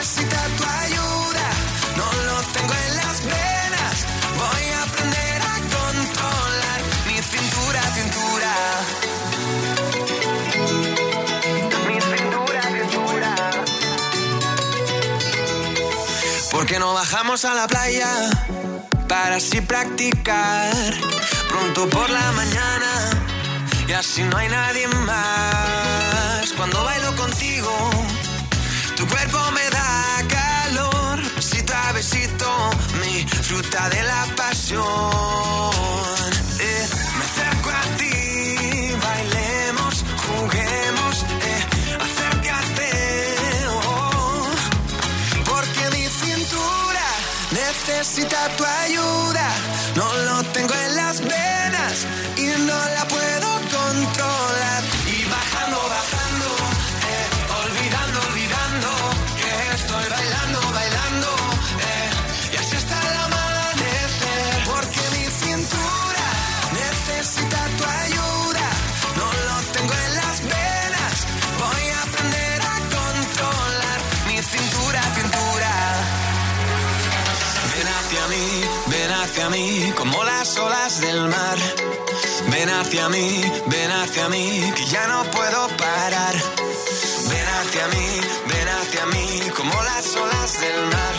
necesita tu ayuda. No lo tengo en las venas. Voy a aprender a controlar mi cintura, cintura. Mi cintura, cintura. ¿Por qué no bajamos a la playa para así practicar pronto por la mañana y así no hay nadie más cuando bailo contigo? Tu cuerpo me da calor, besito a besito, mi fruta de la pasión. Eh, me acerco a ti, bailemos, juguemos, eh, acércate, oh, porque mi cintura necesita tu ayuda. No lo tengo en las venas Ven hacia mí, ven hacia mí, que ya no puedo parar. Ven hacia mí, ven hacia mí, como las olas del mar.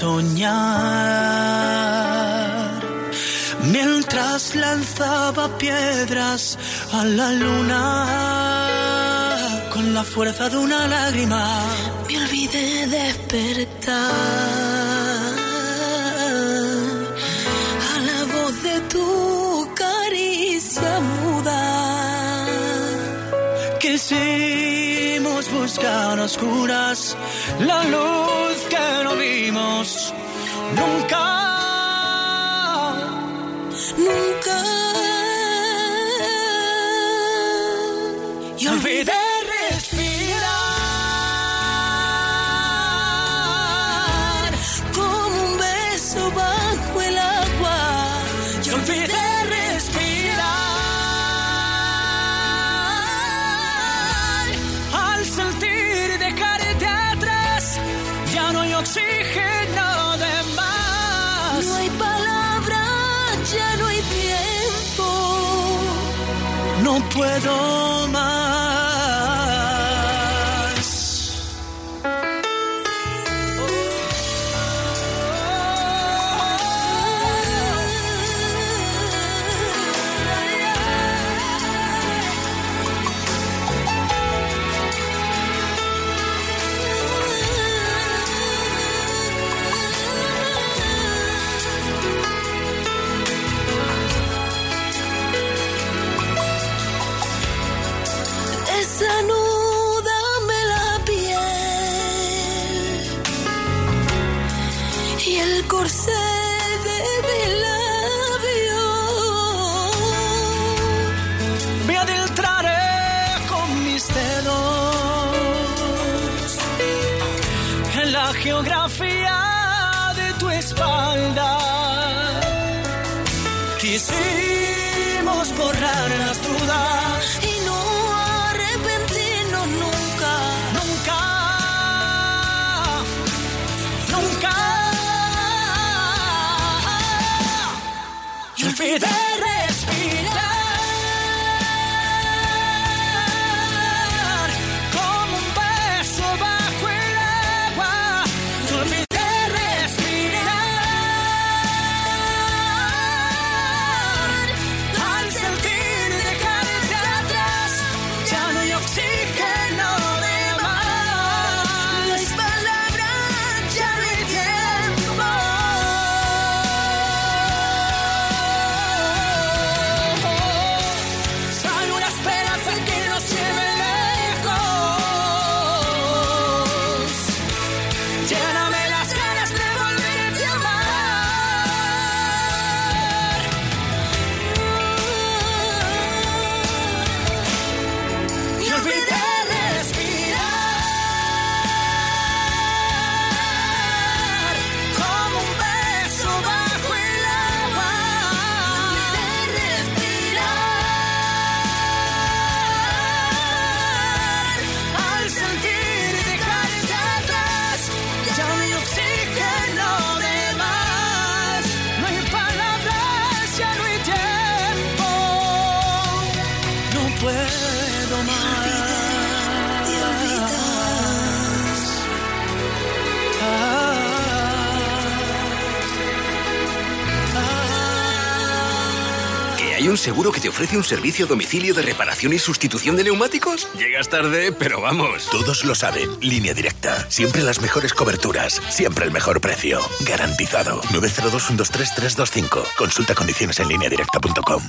Soñar mientras lanzaba piedras a la luna con la fuerza de una lágrima. Me olvidé despertar a la voz de tu caricia muda. Quisimos buscar a oscuras la luz Nunca. Puedo seguro que te ofrece un servicio a domicilio de reparación y sustitución de neumáticos? Llegas tarde, pero vamos. Todos lo saben. Línea directa. Siempre las mejores coberturas. Siempre el mejor precio. Garantizado. 902-123-325. Consulta condiciones en lineadirecta.com.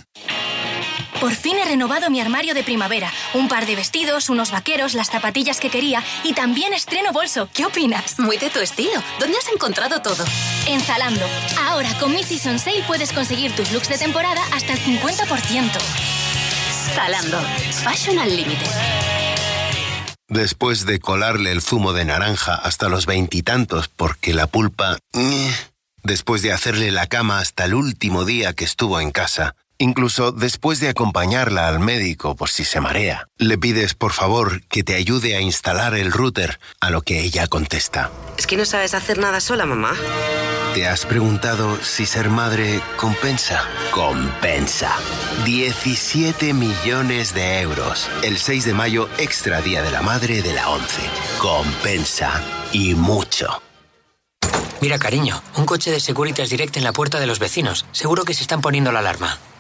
Por fin he renovado mi armario de primavera. Un par de vestidos, unos vaqueros, las zapatillas que quería y también estreno bolso. ¿Qué opinas? Muy de tu estilo. ¿Dónde has encontrado todo? En Zalando. Ahora con mi Season Sale puedes conseguir tus looks de temporada hasta el 50%. Zalando. Fashion Unlimited. Después de colarle el zumo de naranja hasta los veintitantos porque la pulpa... Después de hacerle la cama hasta el último día que estuvo en casa Incluso después de acompañarla al médico por si se marea, le pides por favor que te ayude a instalar el router, a lo que ella contesta. Es que no sabes hacer nada sola, mamá. ¿Te has preguntado si ser madre compensa? Compensa. 17 millones de euros. El 6 de mayo, extra Día de la Madre de la 11. Compensa. Y mucho. Mira, cariño, un coche de Securitas Direct en la puerta de los vecinos. Seguro que se están poniendo la alarma.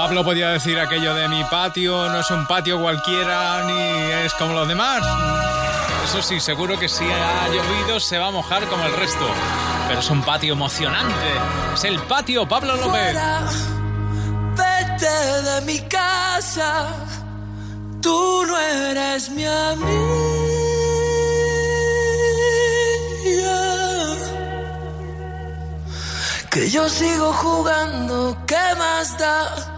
Pablo podía decir aquello de mi patio no es un patio cualquiera ni es como los demás. Eso sí, seguro que si ha llovido se va a mojar como el resto. Pero es un patio emocionante. Es el patio Pablo López. vete de mi casa. Tú no eres mi amiga. Que yo sigo jugando, ¿qué más da?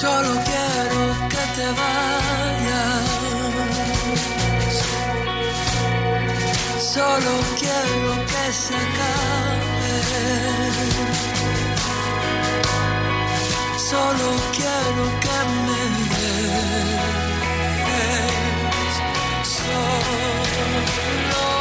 Solo quiero que te vayas. Solo quiero que se acabe. Solo quiero que me des. Solo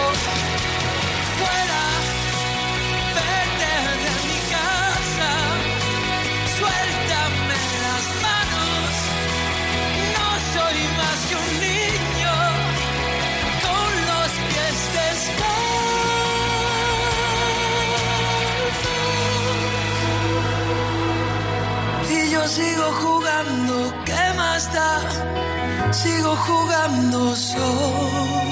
Sigo jugando solo.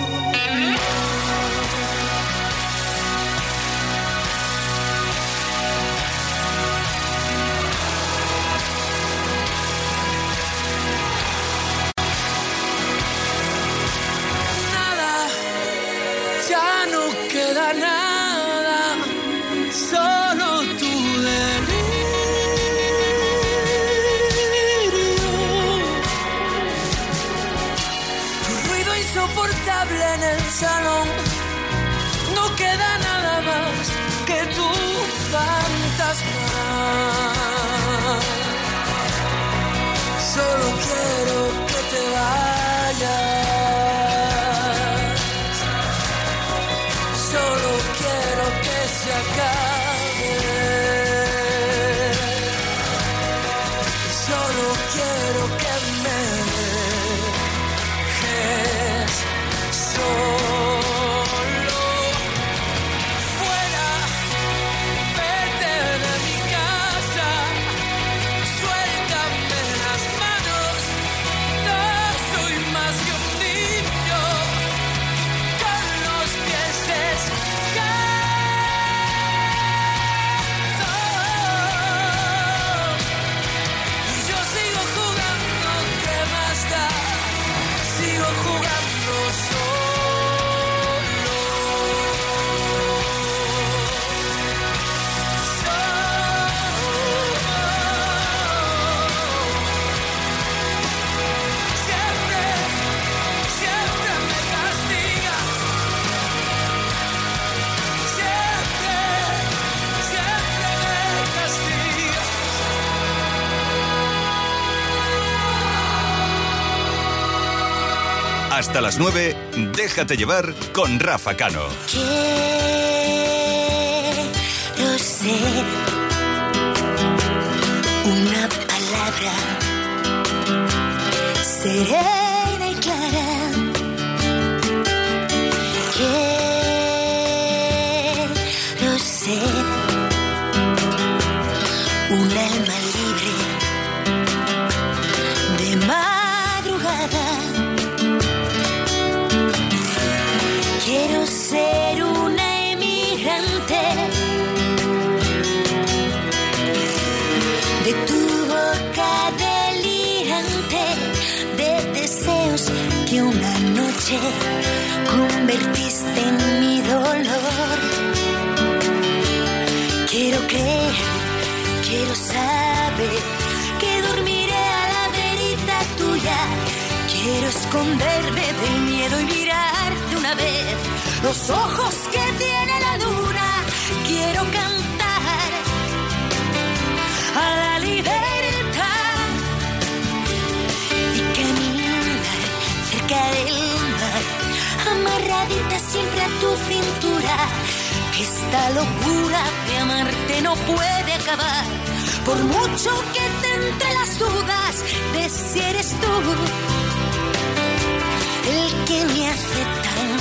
Fantasma. Solo quiero que te vayas. Jugando Hasta las 9, déjate llevar con Rafa Cano. Quiero ser una palabra serena y clara. Quiero ser un alma ser una emigrante de tu boca delirante de deseos que una noche convertiste en mi dolor. Quiero creer, quiero saber que dormiré a la verita tuya. Quiero esconderme del miedo y mirar de una vez los ojos que tiene la luna. Quiero cantar a la libertad y caminar cerca del mar, amarradita siempre a tu cintura. Esta locura de amarte no puede acabar, por mucho que te entre las dudas de si eres tú el que me hace tan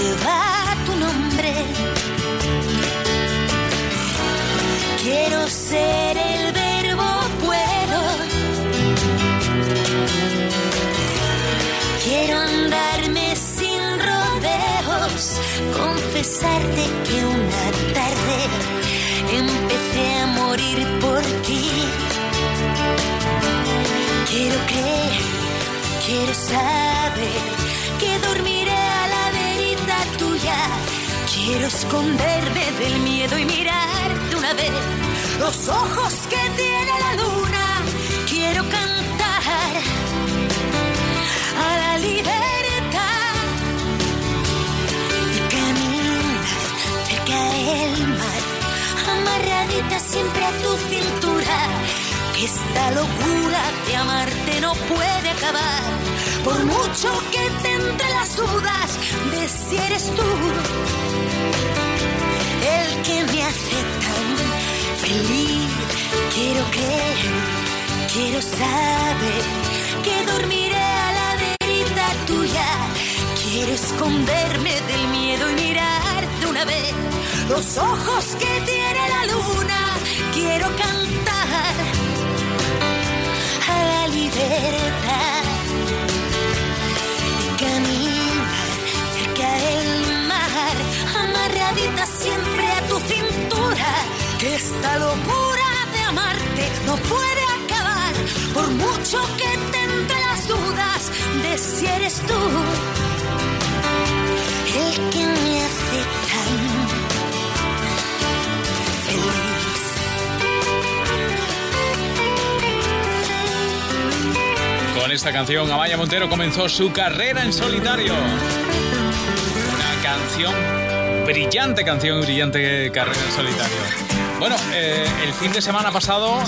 lleva tu nombre. Quiero ser el verbo puedo. Quiero andarme sin rodeos, confesarte que una tarde empecé a morir por ti. Quiero creer, quiero saber Quiero esconderme del miedo y mirar de una vez los ojos que tiene la luna. Quiero cantar a la libertad y caminar cerca del mar, amarradita siempre a tu cintura. Esta locura de amarte no puede acabar, por mucho que te entre las dudas de si eres tú el que me hace tan feliz. Quiero creer, quiero saber que dormiré a la verita tuya. Quiero esconderme del miedo y mirar de una vez los ojos que tiene la luna. Quiero cantar amarradita siempre a tu cintura. Que esta locura de amarte no puede acabar, por mucho que te entre las dudas de si eres tú el que me hace tan feliz. Con esta canción, Amaya Montero comenzó su carrera en solitario. Una canción, brillante canción, brillante carrera en solitario. Bueno, eh, el fin de semana pasado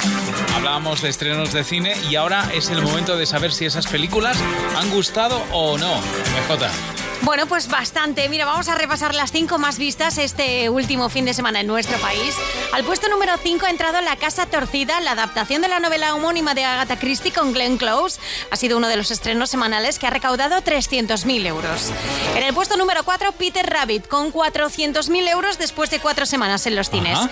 hablábamos de estrenos de cine y ahora es el momento de saber si esas películas han gustado o no. MJ. Bueno, pues bastante. Mira, vamos a repasar las cinco más vistas este último fin de semana en nuestro país. Al puesto número 5 ha entrado La Casa Torcida, la adaptación de la novela homónima de Agatha Christie con Glenn Close. Ha sido uno de los estrenos semanales que ha recaudado 300.000 euros. En el puesto número 4, Peter Rabbit, con 400.000 euros después de cuatro semanas en los cines. Ajá.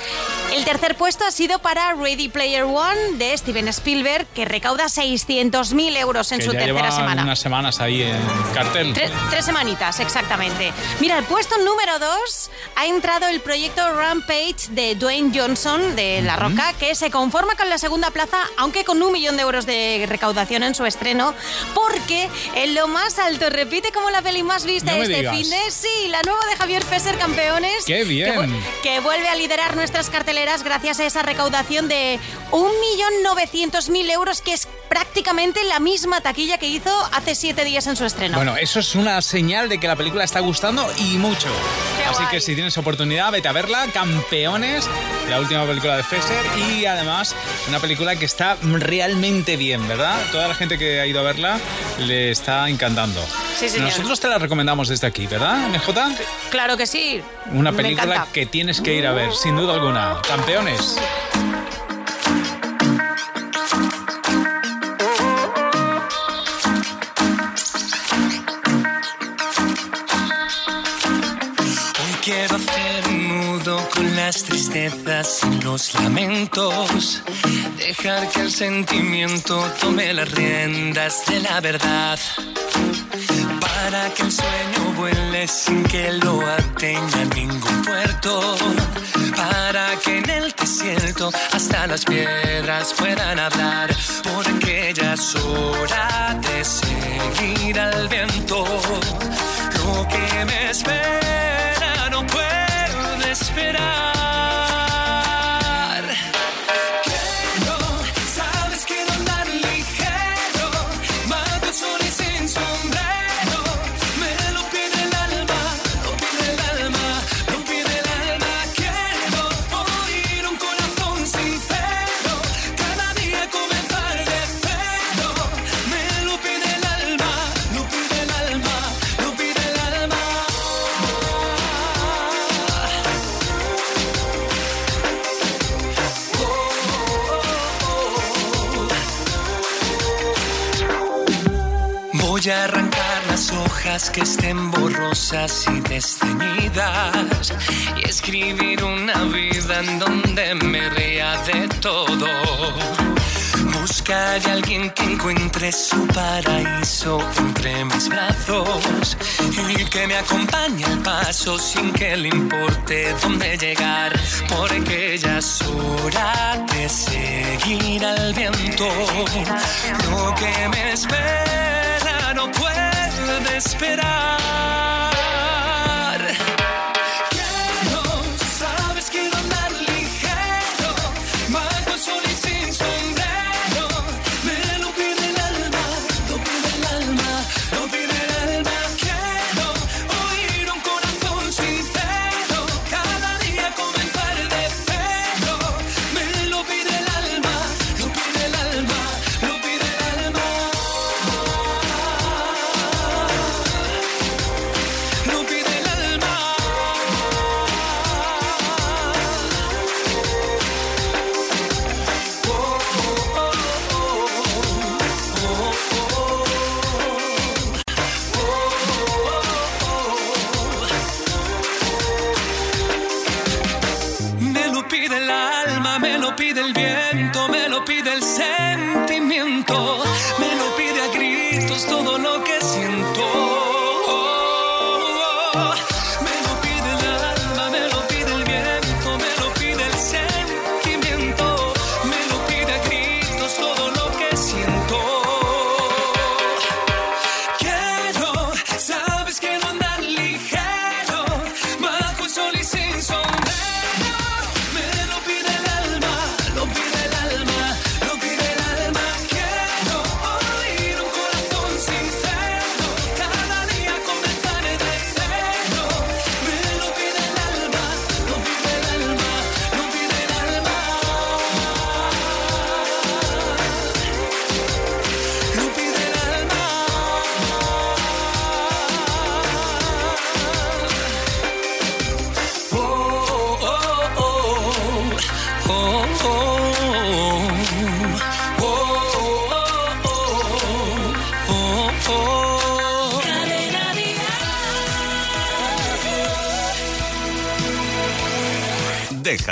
El tercer puesto ha sido para Ready Player One de Steven Spielberg, que recauda 600.000 euros en que su ya tercera llevan semana. unas semanas ahí en cartel. Tre- tres semanitas. Exactamente. Mira, el puesto número 2 ha entrado el proyecto Rampage de Dwayne Johnson de La Roca, que se conforma con la segunda plaza, aunque con un millón de euros de recaudación en su estreno, porque en lo más alto repite como la peli más vista No este fin de sí, la nueva de Javier Fesser Campeones. ¡Qué bien! Que, vu- que vuelve a liderar nuestras carteleras gracias a esa recaudación de 1.900.000 euros, que es prácticamente la misma taquilla que hizo hace siete días en su estreno. Bueno, eso es una señal de que la película está gustando y mucho. Así que si tienes oportunidad, vete a verla. Campeones, la última película de Fesser. Y además, una película que está realmente bien, ¿verdad? Toda la gente que ha ido a verla le está encantando. Sí, señor. Nosotros te la recomendamos desde aquí, ¿verdad, MJ? Claro que sí. Una película que tienes que ir a ver, sin duda alguna. Campeones. Las tristezas y los lamentos. Dejar que el sentimiento tome las riendas de la verdad. Para que el sueño vuele sin que lo atenga ningún puerto. Para que en el desierto hasta las piedras puedan hablar. Porque ya es de seguir al viento. Lo que me espera no puede esperar. Voy a arrancar las hojas que estén borrosas y desteñidas y escribir una vida en donde me ría de todo. Buscar a alguien que encuentre su paraíso entre mis brazos y que me acompañe al paso sin que le importe dónde llegar, porque ya es hora de seguir al viento. Lo que me espera no puede esperar.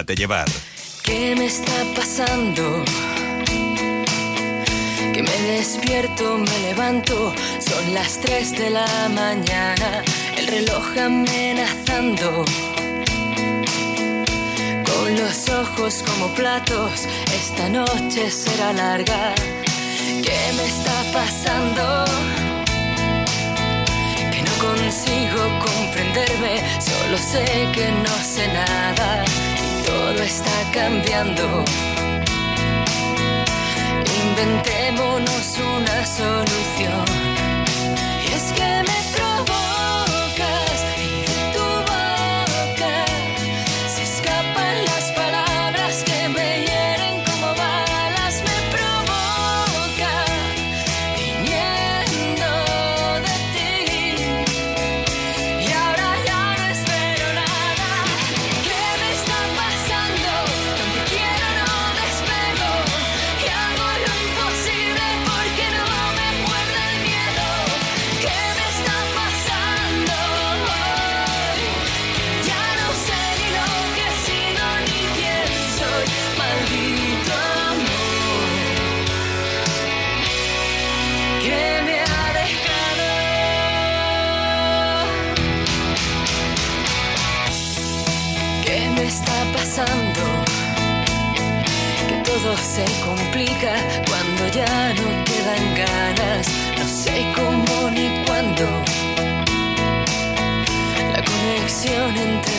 Déjate llevar. ¿Qué me está pasando? Que Me despierto, me levanto, son las 3 de la mañana, el reloj amenazando. Con los ojos como platos, esta noche será larga. ¿Qué me está pasando? Que no consigo comprenderme, solo sé que no sé nada todo está cambiando. Inventémonos una solución.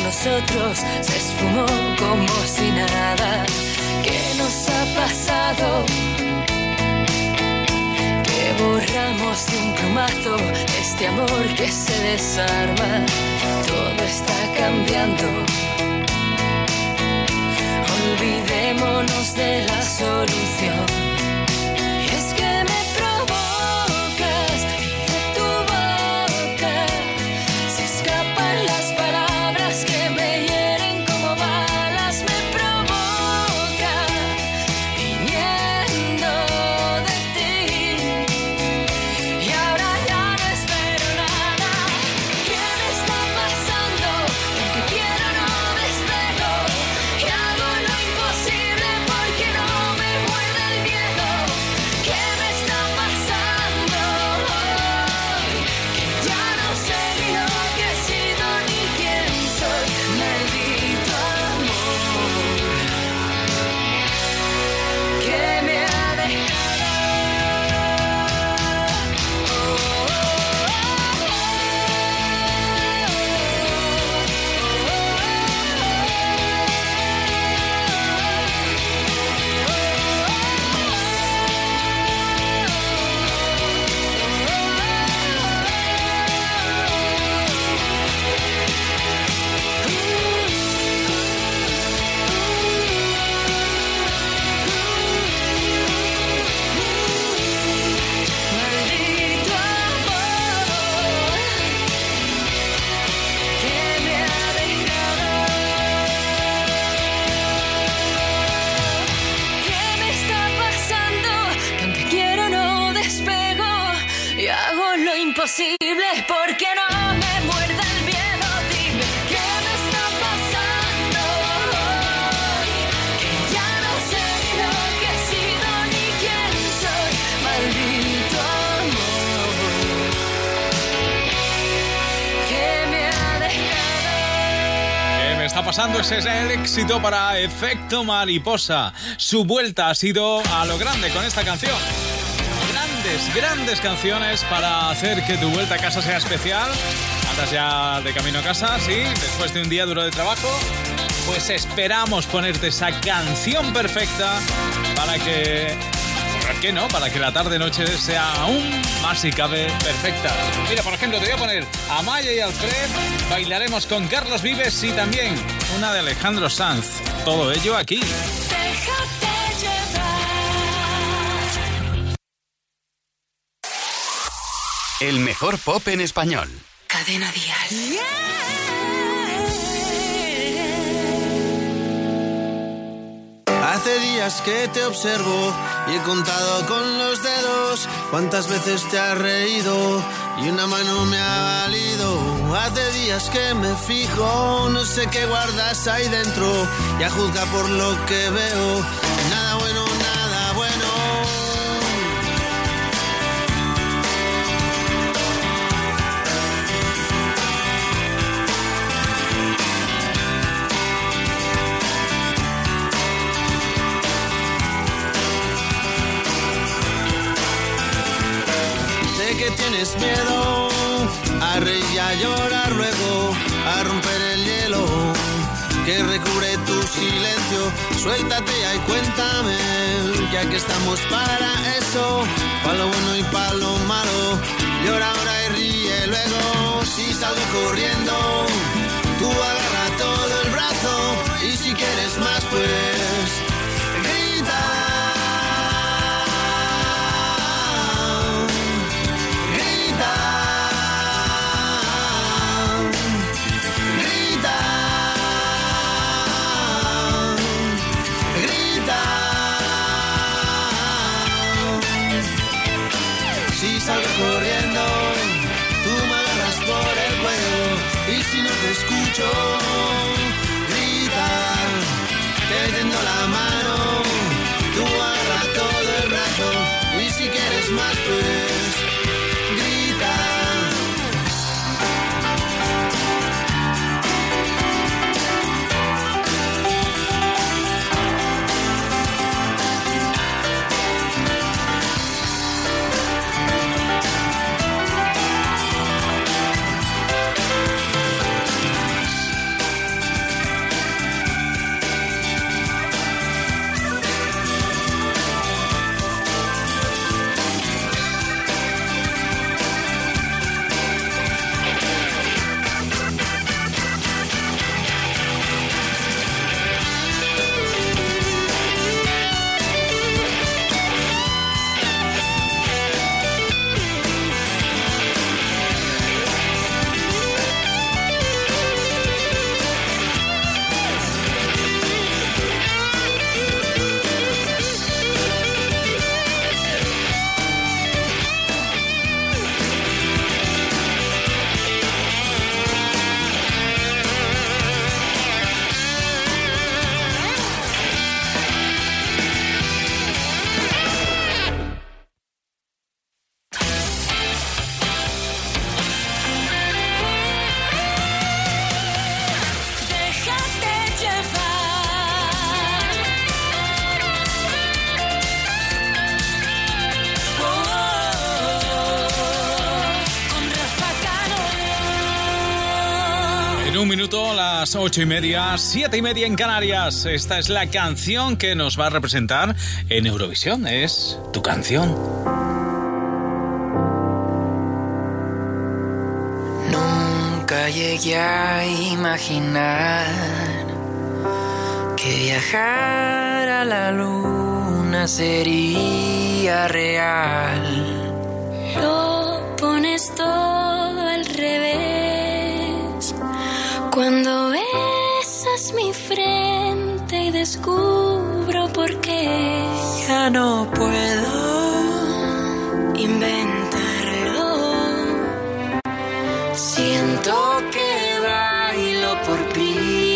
Nosotros se esfumó como si nada. ¿Qué nos ha pasado? Que borramos de un plumazo este amor que se desarma. Todo está cambiando. Olvidémonos de la solución. Ese es el éxito para Efecto Mariposa. Su vuelta ha sido a lo grande con esta canción. Grandes, grandes canciones para hacer que tu vuelta a casa sea especial. Andas ya de camino a casa, sí, después de un día duro de trabajo. Pues esperamos ponerte esa canción perfecta para que ¿Por qué no? Para que la tarde-noche sea aún más si cabe perfecta. Mira, por ejemplo, te voy a poner a Maya y Alfred, bailaremos con Carlos Vives y también una de Alejandro Sanz. Todo ello aquí. Déjate llevar. El mejor pop en español. Cadena Dial. Hace días que te observo y he contado con los dedos cuántas veces te has reído y una mano me ha valido. Hace días que me fijo, no sé qué guardas ahí dentro. Ya juzga por lo que veo, nada bueno, nada bueno. De que tienes miedo a llorar luego, a romper el hielo que recubre tu silencio. Suéltate ya y cuéntame, ya que estamos para eso, para lo bueno y para lo malo. Llora ahora y ríe luego, si salgo corriendo, tú agarra todo el brazo y si quieres más pues quieres las ocho y media, siete y media en Canarias. Esta es la canción que nos va a representar en Eurovisión. Es tu canción. Nunca llegué a imaginar que viajar a la luna sería real. Lo pones todo al revés. Cuando besas mi frente y descubro por qué Ya no puedo inventarlo. Siento que bailo por primera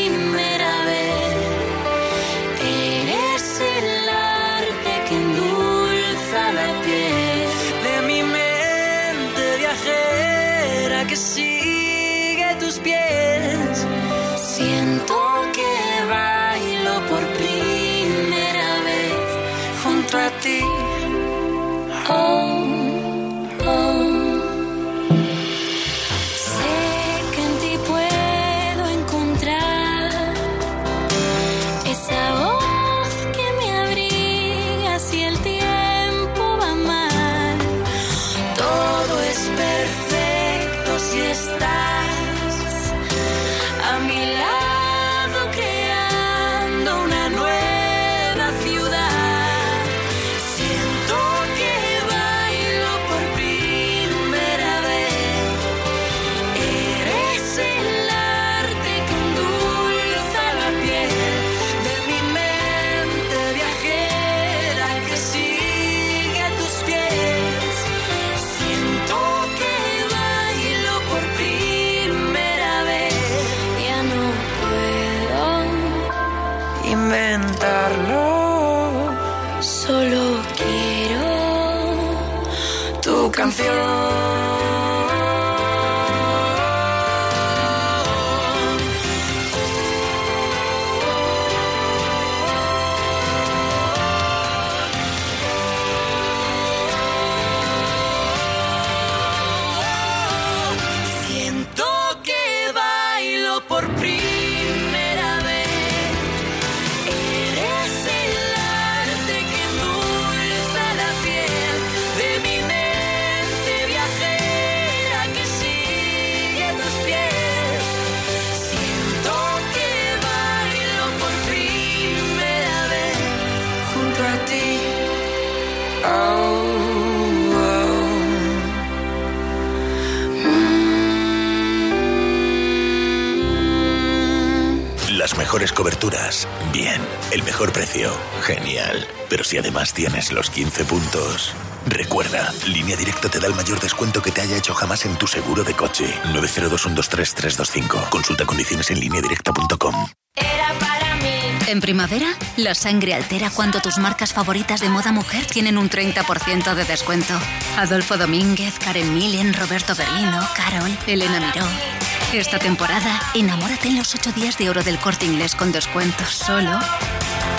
bien. El mejor precio, genial. Pero si además tienes los 15 puntos... Recuerda, Línea Directa te da el mayor descuento que te haya hecho jamás en tu seguro de coche. 902-123-325. Consulta condiciones en lineadirecta.com. Era para mí. En primavera, la sangre altera cuando tus marcas favoritas de moda mujer tienen un 30% de descuento. Adolfo Domínguez, Karen Millen, Roberto Berino, Carol, Elena Miró. Esta temporada, enamórate en los 8 días de oro del corte inglés con descuentos solo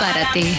para ti.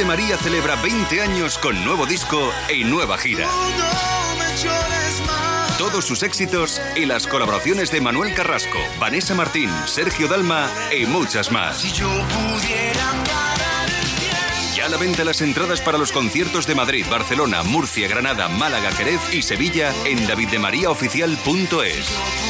De María celebra 20 años con nuevo disco y nueva gira. Todos sus éxitos y las colaboraciones de Manuel Carrasco, Vanessa Martín, Sergio Dalma y muchas más. Ya a la venta las entradas para los conciertos de Madrid, Barcelona, Murcia, Granada, Málaga, Jerez y Sevilla en daviddemariaoficial.es.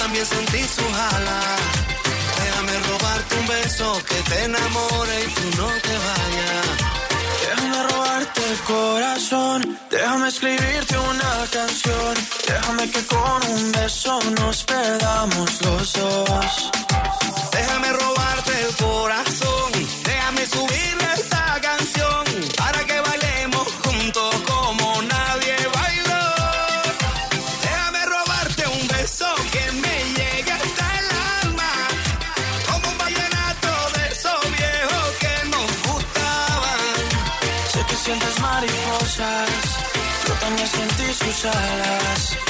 también sentí sus alas. Déjame robarte un beso que te enamore y tú no te vayas. Déjame robarte el corazón, déjame escribirte una canción, déjame que con un beso nos perdamos los dos. Déjame robarte el corazón, déjame subirle esta canción para que bailemos juntos como nadie bailó. Déjame robarte un beso que me llegue hasta el alma, como un vallenato de esos viejos que nos gustaban. Sé que sientes mariposas, yo también sentí sus alas.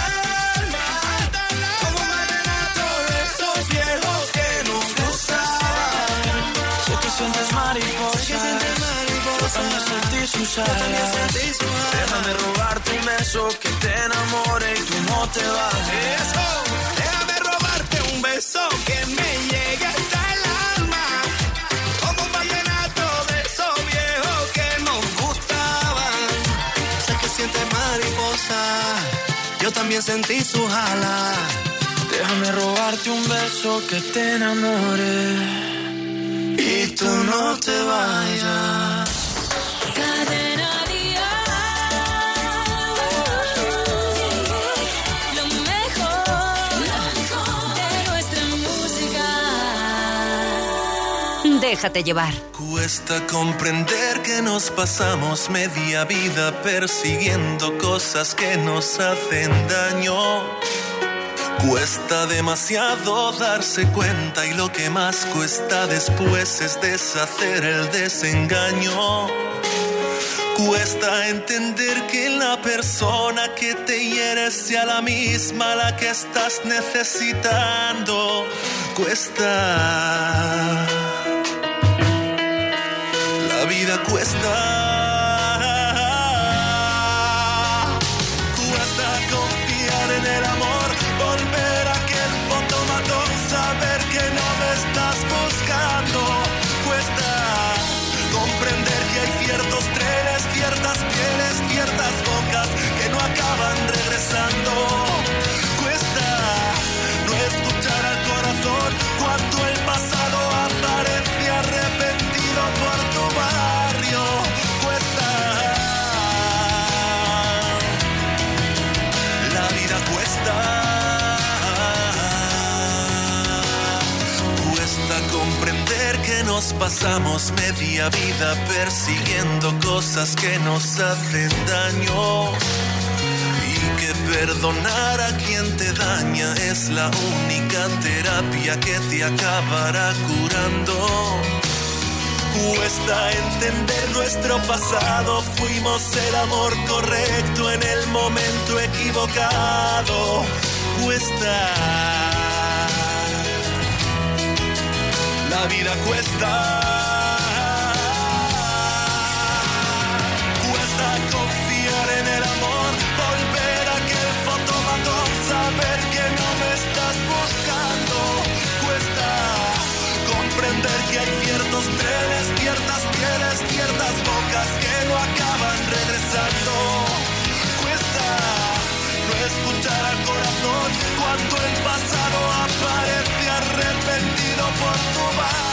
también sentí sus alas. Déjame robarte un beso que te enamore y tú no te vayas. Déjame robarte un beso que me llegue hasta el alma, como un vallenato de esos viejos que nos gustaban. Sé que sientes mariposa, yo también sentí sus alas. Déjame robarte un beso que te enamore y tú no te vayas. Déjate llevar. Cuesta comprender que nos pasamos media vida persiguiendo cosas que nos hacen daño. Cuesta demasiado darse cuenta y lo que más cuesta después es deshacer el desengaño. Cuesta entender que la persona que te hiere sea la misma la que estás necesitando. Cuesta. Vida. Cuesta nos pasamos media vida persiguiendo cosas que nos hacen daño. Y que perdonar a quien te daña es la única terapia que te acabará curando. Cuesta entender nuestro pasado, fuimos el amor correcto en el momento equivocado. Cuesta. La vida cuesta. Cuesta confiar en el amor, volver a aquel fotomatón, saber que no me estás buscando. Cuesta comprender que hay ciertos trenes, por tu.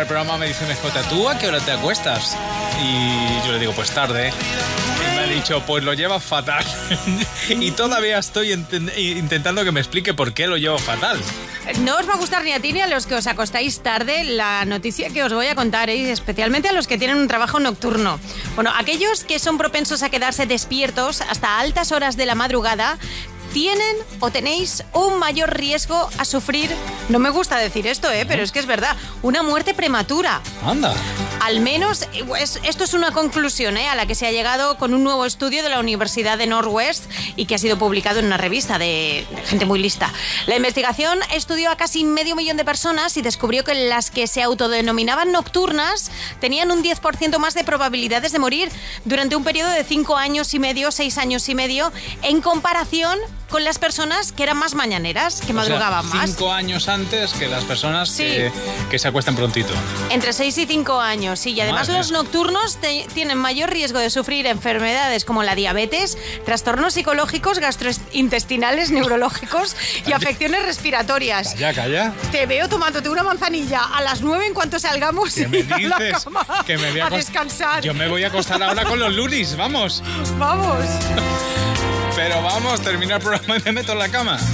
El programa me dice mi escota, ¿tú a qué hora te acuestas? Y yo le digo, pues tarde. Y me ha dicho, pues lo llevas fatal. y todavía estoy intentando que me explique por qué lo llevo fatal. No os va a gustar ni a ti ni a los que os acostáis tarde la noticia que os voy a contar, ¿eh? especialmente a los que tienen un trabajo nocturno. Bueno, aquellos que son propensos a quedarse despiertos hasta altas horas de la madrugada tienen o tenéis un mayor riesgo a sufrir, no me gusta decir esto, ¿eh? pero es que es verdad, una muerte prematura. Anda. Al menos, pues, esto es una conclusión ¿eh? a la que se ha llegado con un nuevo estudio de la Universidad de Northwest y que ha sido publicado en una revista de, de gente muy lista. La investigación estudió a casi medio millón de personas y descubrió que las que se autodenominaban nocturnas tenían un 10% más de probabilidades de morir durante un periodo de 5 años y medio, 6 años y medio, en comparación con las personas que eran más mañaneras, que O sea, madrugaban más. Cinco años antes que las personas Sí. que, que se acuestan prontito. Entre 6 y 5 años, sí. Y además Madre los nocturnos te- tienen mayor riesgo de sufrir enfermedades como la diabetes, trastornos psicológicos, gastrointestinales, neurológicos y afecciones respiratorias. Calla, calla. Te veo tomándote una manzanilla a las 9 en cuanto salgamos ¿Qué me y a la cama Que me voy a, a descansar. Yo me voy a acostar ahora con los lunis, vamos. Vamos. Pero vamos, termina el programa y me meto en la cama. Este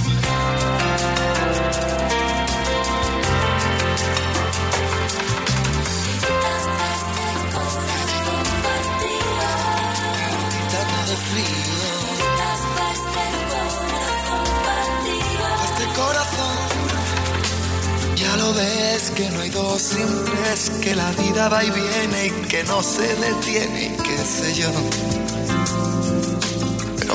ves que no hay dos simples, que la vida va y viene y que no se detiene. qué sé yo.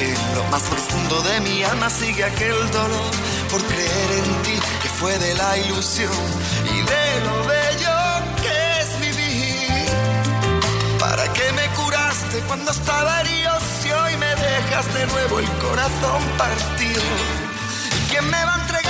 En lo más profundo de mi alma sigue aquel dolor por creer en ti, que fue de la ilusión y de lo bello que es vivir. ¿Para qué me curaste cuando estaba herido si hoy me dejas de nuevo el corazón partido? ¿Y quién me va a entregar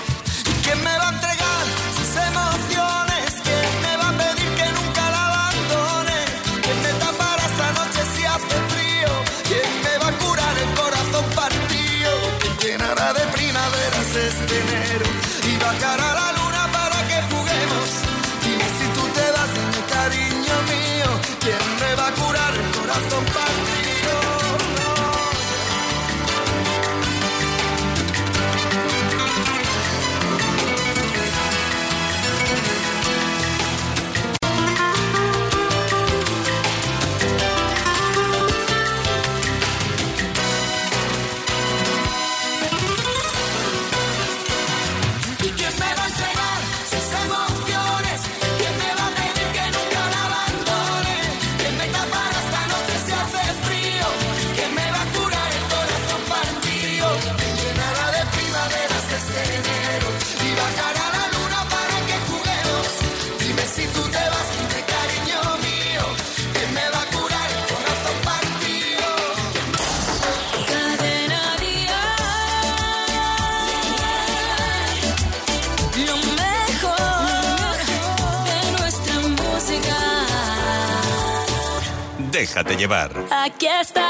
Llevar. Aquí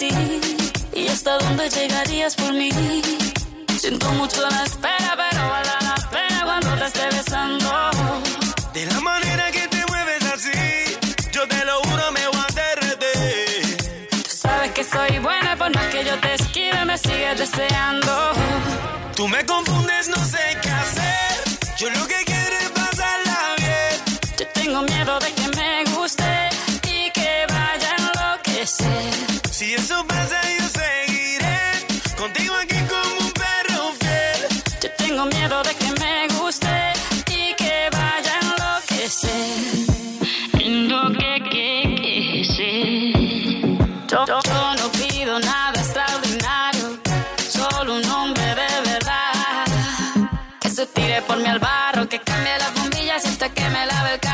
y hasta dónde llegarías por mí. Siento mucho la espera, pero vale la pena cuando te esté besando. De la manera que te mueves así, yo te lo juro, me voy a derretir. Tú sabes que soy buena, por más que yo te esquive, me sigues deseando. Tú me confundes, no sé qué hacer. Yo lo que quiero es pasarla bien. Yo tengo miedo de que me guste y que vaya a enloquecer. Si eso pasa, yo seguiré contigo aquí como un perro fiel. Yo tengo miedo de que me guste y que vaya a enloquecer. Enloquecer. Yo, yo no pido nada extraordinario, solo un hombre de verdad. Que se tire por mi al barro, que cambie las bombillas hasta que me lave el carro.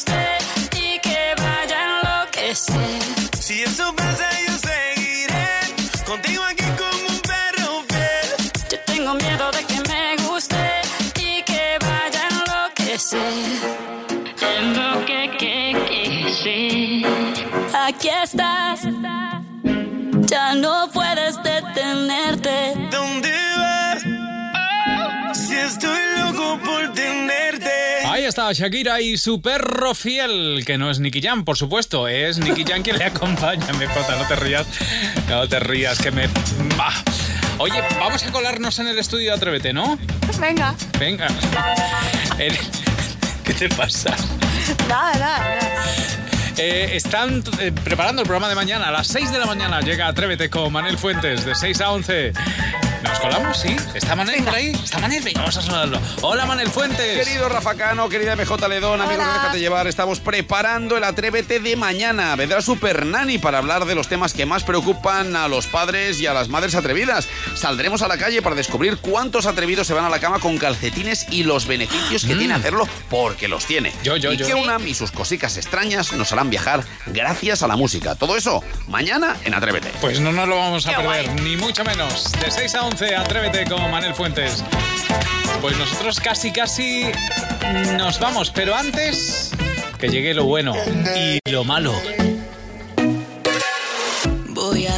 guste y que vaya a enloquecer. Si eso pasa, yo seguiré contigo aquí como un perro fiel. Yo tengo miedo de que me guste y que vaya a enloquecer. Enloquecer. Aquí estás. Ya no puedes detenerte. ¿Dónde está Shakira y su perro fiel, que no es Nicky Jam, por supuesto, es Nicky Jam quien le acompaña. Me jota, no te rías, no te rías, que me... Bah. Oye, vamos a colarnos en el estudio de Atrévete, ¿no? Venga. Venga. El- ¿Qué te pasa? Nada, nada, nada. Eh, están eh, preparando el programa de mañana. A las 6 de la mañana llega Atrévete con Manel Fuentes, de 6 a 11. ¿Nos colamos? Sí. ¿Está Manel por ahí? ¿Está Manel? Venga, vamos a saludarlo. Hola, Manel Fuentes. Querido Rafa Cano, querida MJ Ledón, amigos de Déjate Llevar, estamos preparando el Atrévete de mañana. Vendrá Super Nani para hablar de los temas que más preocupan a los padres y a las madres atrevidas. Saldremos a la calle para descubrir cuántos atrevidos se van a la cama con calcetines y los beneficios que tiene hacerlo porque los tiene. Yo, yo, y yo. que Unam y sus cositas extrañas nos harán viajar gracias a la música. Todo eso mañana en Atrévete. Pues no nos lo vamos a Qué perder, guay. ni mucho menos. De 6 a 11, Atrévete con Manel Fuentes. Pues nosotros casi, casi nos vamos, pero antes que llegue lo bueno y lo malo.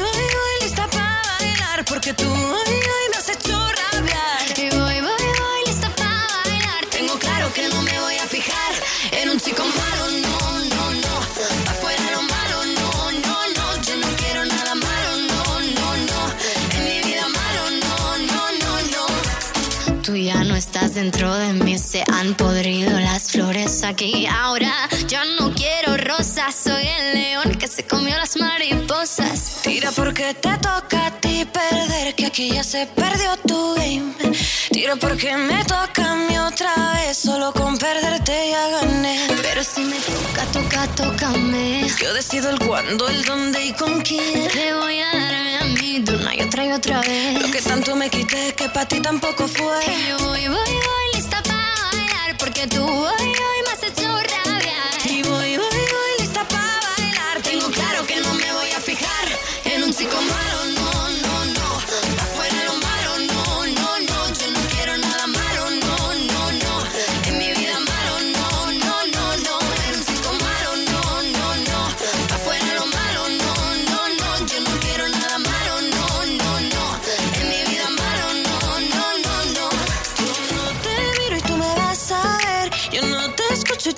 voy, voy lista para bailar porque tú hoy, hoy me has hecho rabiar. Y voy, voy, voy lista para bailar. Tengo claro que no me voy a fijar en un chico malo, no, no, no. Afuera lo malo, no, no, no. Yo no quiero nada malo, no, no, no. En mi vida malo, no, no, no, no. Tú ya no estás dentro de mí, se han podrido las flores aquí. Ahora yo no quiero soy el león que se comió las mariposas. Tira porque te toca a ti perder, que aquí ya se perdió tu game. Tira porque me toca a mí otra vez, solo con perderte ya gané. Pero si me toca, toca, tócame. Yo decido el cuándo, el dónde y con quién. Te voy a darme a mí de una y otra y otra vez. Lo que tanto me quité que para ti tampoco fue. Y yo voy, voy, voy lista para bailar porque tú hoy, hoy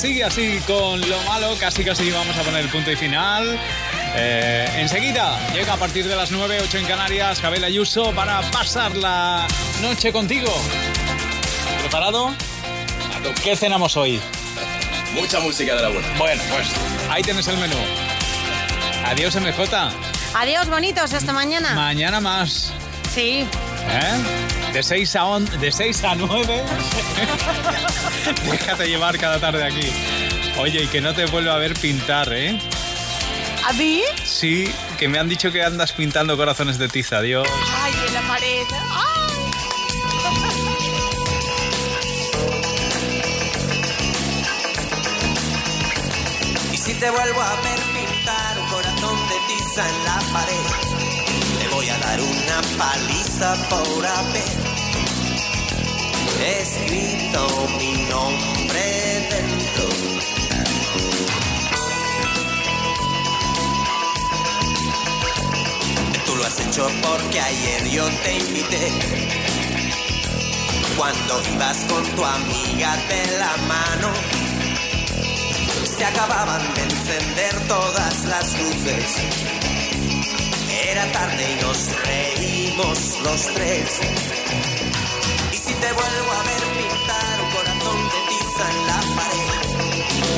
Así, así, con lo malo, casi casi vamos a poner punto y final. Eh, enseguida llega a partir de las 9, 8 en Canarias, Javier Ayuso para pasar la noche contigo. ¿Preparado? ¿Qué cenamos hoy? Mucha música de la buena. Bueno, pues ahí tienes el menú. Adiós, MJ. Adiós, bonitos, hasta mañana. Mañana más. Sí. ¿Eh? De 6 a, on- de 6 a 9. Déjate llevar cada tarde aquí. Oye, y que no te vuelva a ver pintar, ¿eh? ¿A mí? Sí, que me han dicho que andas pintando corazones de tiza. Adiós. Ay, en la pared. Y si te vuelvo a ver pintar un corazón de tiza en la pared, te voy a dar una paliza por haber escrito mi nombre dentro. Tú lo has hecho porque ayer yo te invité. Cuando ibas con tu amiga de la mano, se acababan de encender todas las luces. Era tarde y nos reímos los tres. Te vuelvo a ver pintar un corazón de tiza en la pared,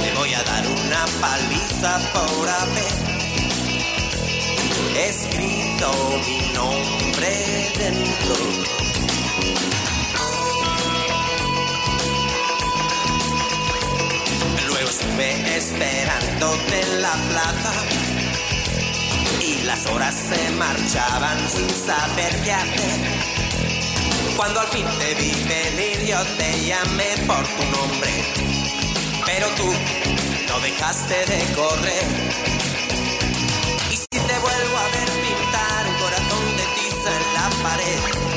te voy a dar una paliza por haber escrito mi nombre dentro. Luego estuve esperándote en la plaza y las horas se marchaban sin saber qué hacer. Cuando al fin te vi venir yo te llamé por tu nombre, pero tú no dejaste de correr. Y si te vuelvo a ver pintar un corazón de tiza en la pared,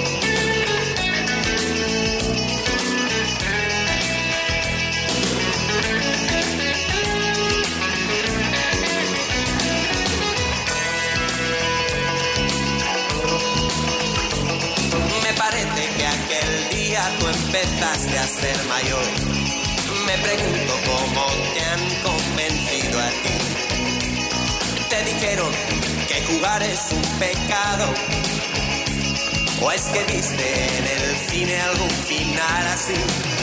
día tú empezaste a ser mayor. Me pregunto cómo te han convencido a ti. Te dijeron que jugar es un pecado. ¿O es que viste en el cine algún final así?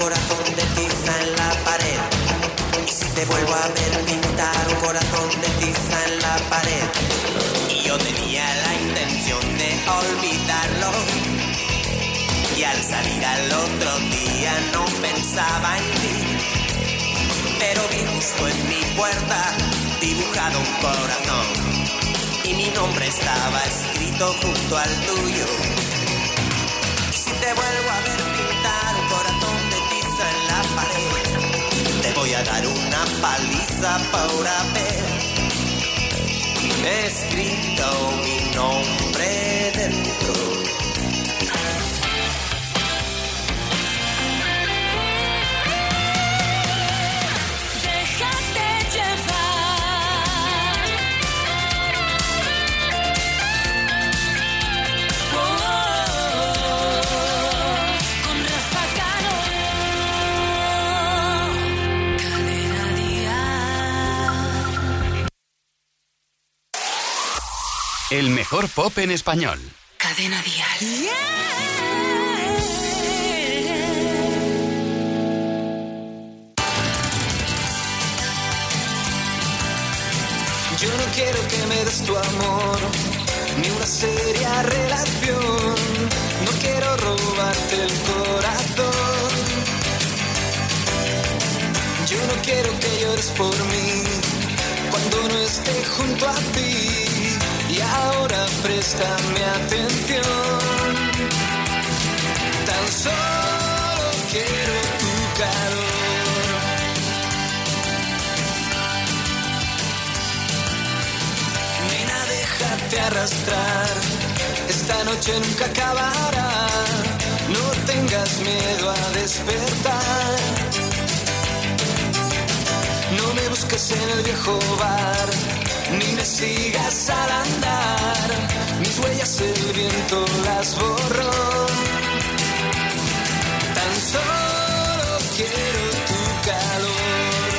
Corazón de tiza en la pared. Y si te vuelvo a ver pintar un corazón de tiza en la pared. Y yo tenía la intención de olvidarlo. Y al salir al otro día no pensaba en ti. Pero vi justo en mi puerta dibujado un corazón. Y mi nombre estaba escrito junto al tuyo. Y si te vuelvo a ver dar una paliza por haber escrito mi nombre dentro. El mejor pop en español. Cadena Dial. Yo no quiero que me des tu amor una seria relación. No quiero robarte el corazón. Yo no quiero que llores por mí cuando no esté junto a ti. Ahora préstame atención. Tan solo quiero tu calor. Nena, déjate arrastrar. Esta noche nunca acabará. No tengas miedo a despertar. No me busques en el viejo bar, ni me sigas al andar. Mis huellas el viento las borró. Tan solo quiero tu calor.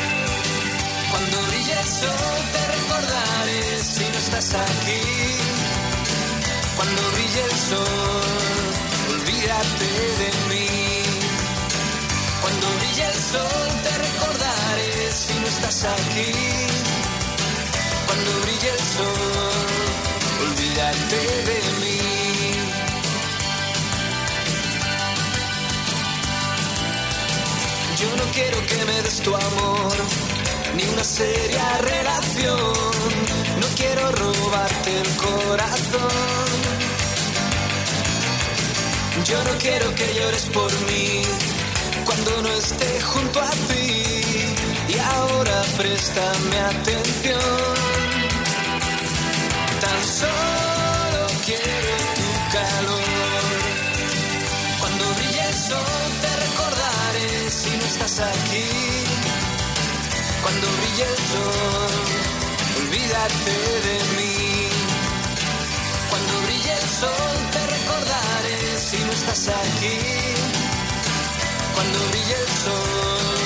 Cuando brille el sol te recordaré si no estás aquí. Cuando brille el sol, olvídate de mí. Cuando brille el sol te recordaré si no estás aquí. Olvídate de mí. Yo no quiero que me des tu amor, ni una seria relación. No quiero robarte el corazón. Yo no quiero que llores por mí cuando no esté junto a ti. Y ahora préstame atención. Solo quiero tu calor. Cuando brille el sol te recordaré si no estás aquí. Cuando brille el sol, olvídate de mí. Cuando brille el sol te recordaré si no estás aquí. Cuando brille el sol,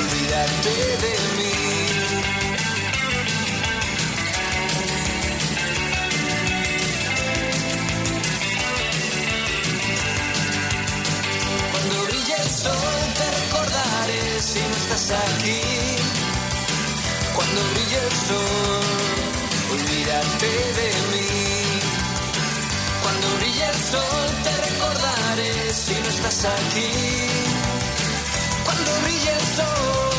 olvídate de mí. Aquí. Cuando brille el sol, olvídate de mí. Cuando brille el sol te recordaré si no estás aquí. Cuando brille el sol,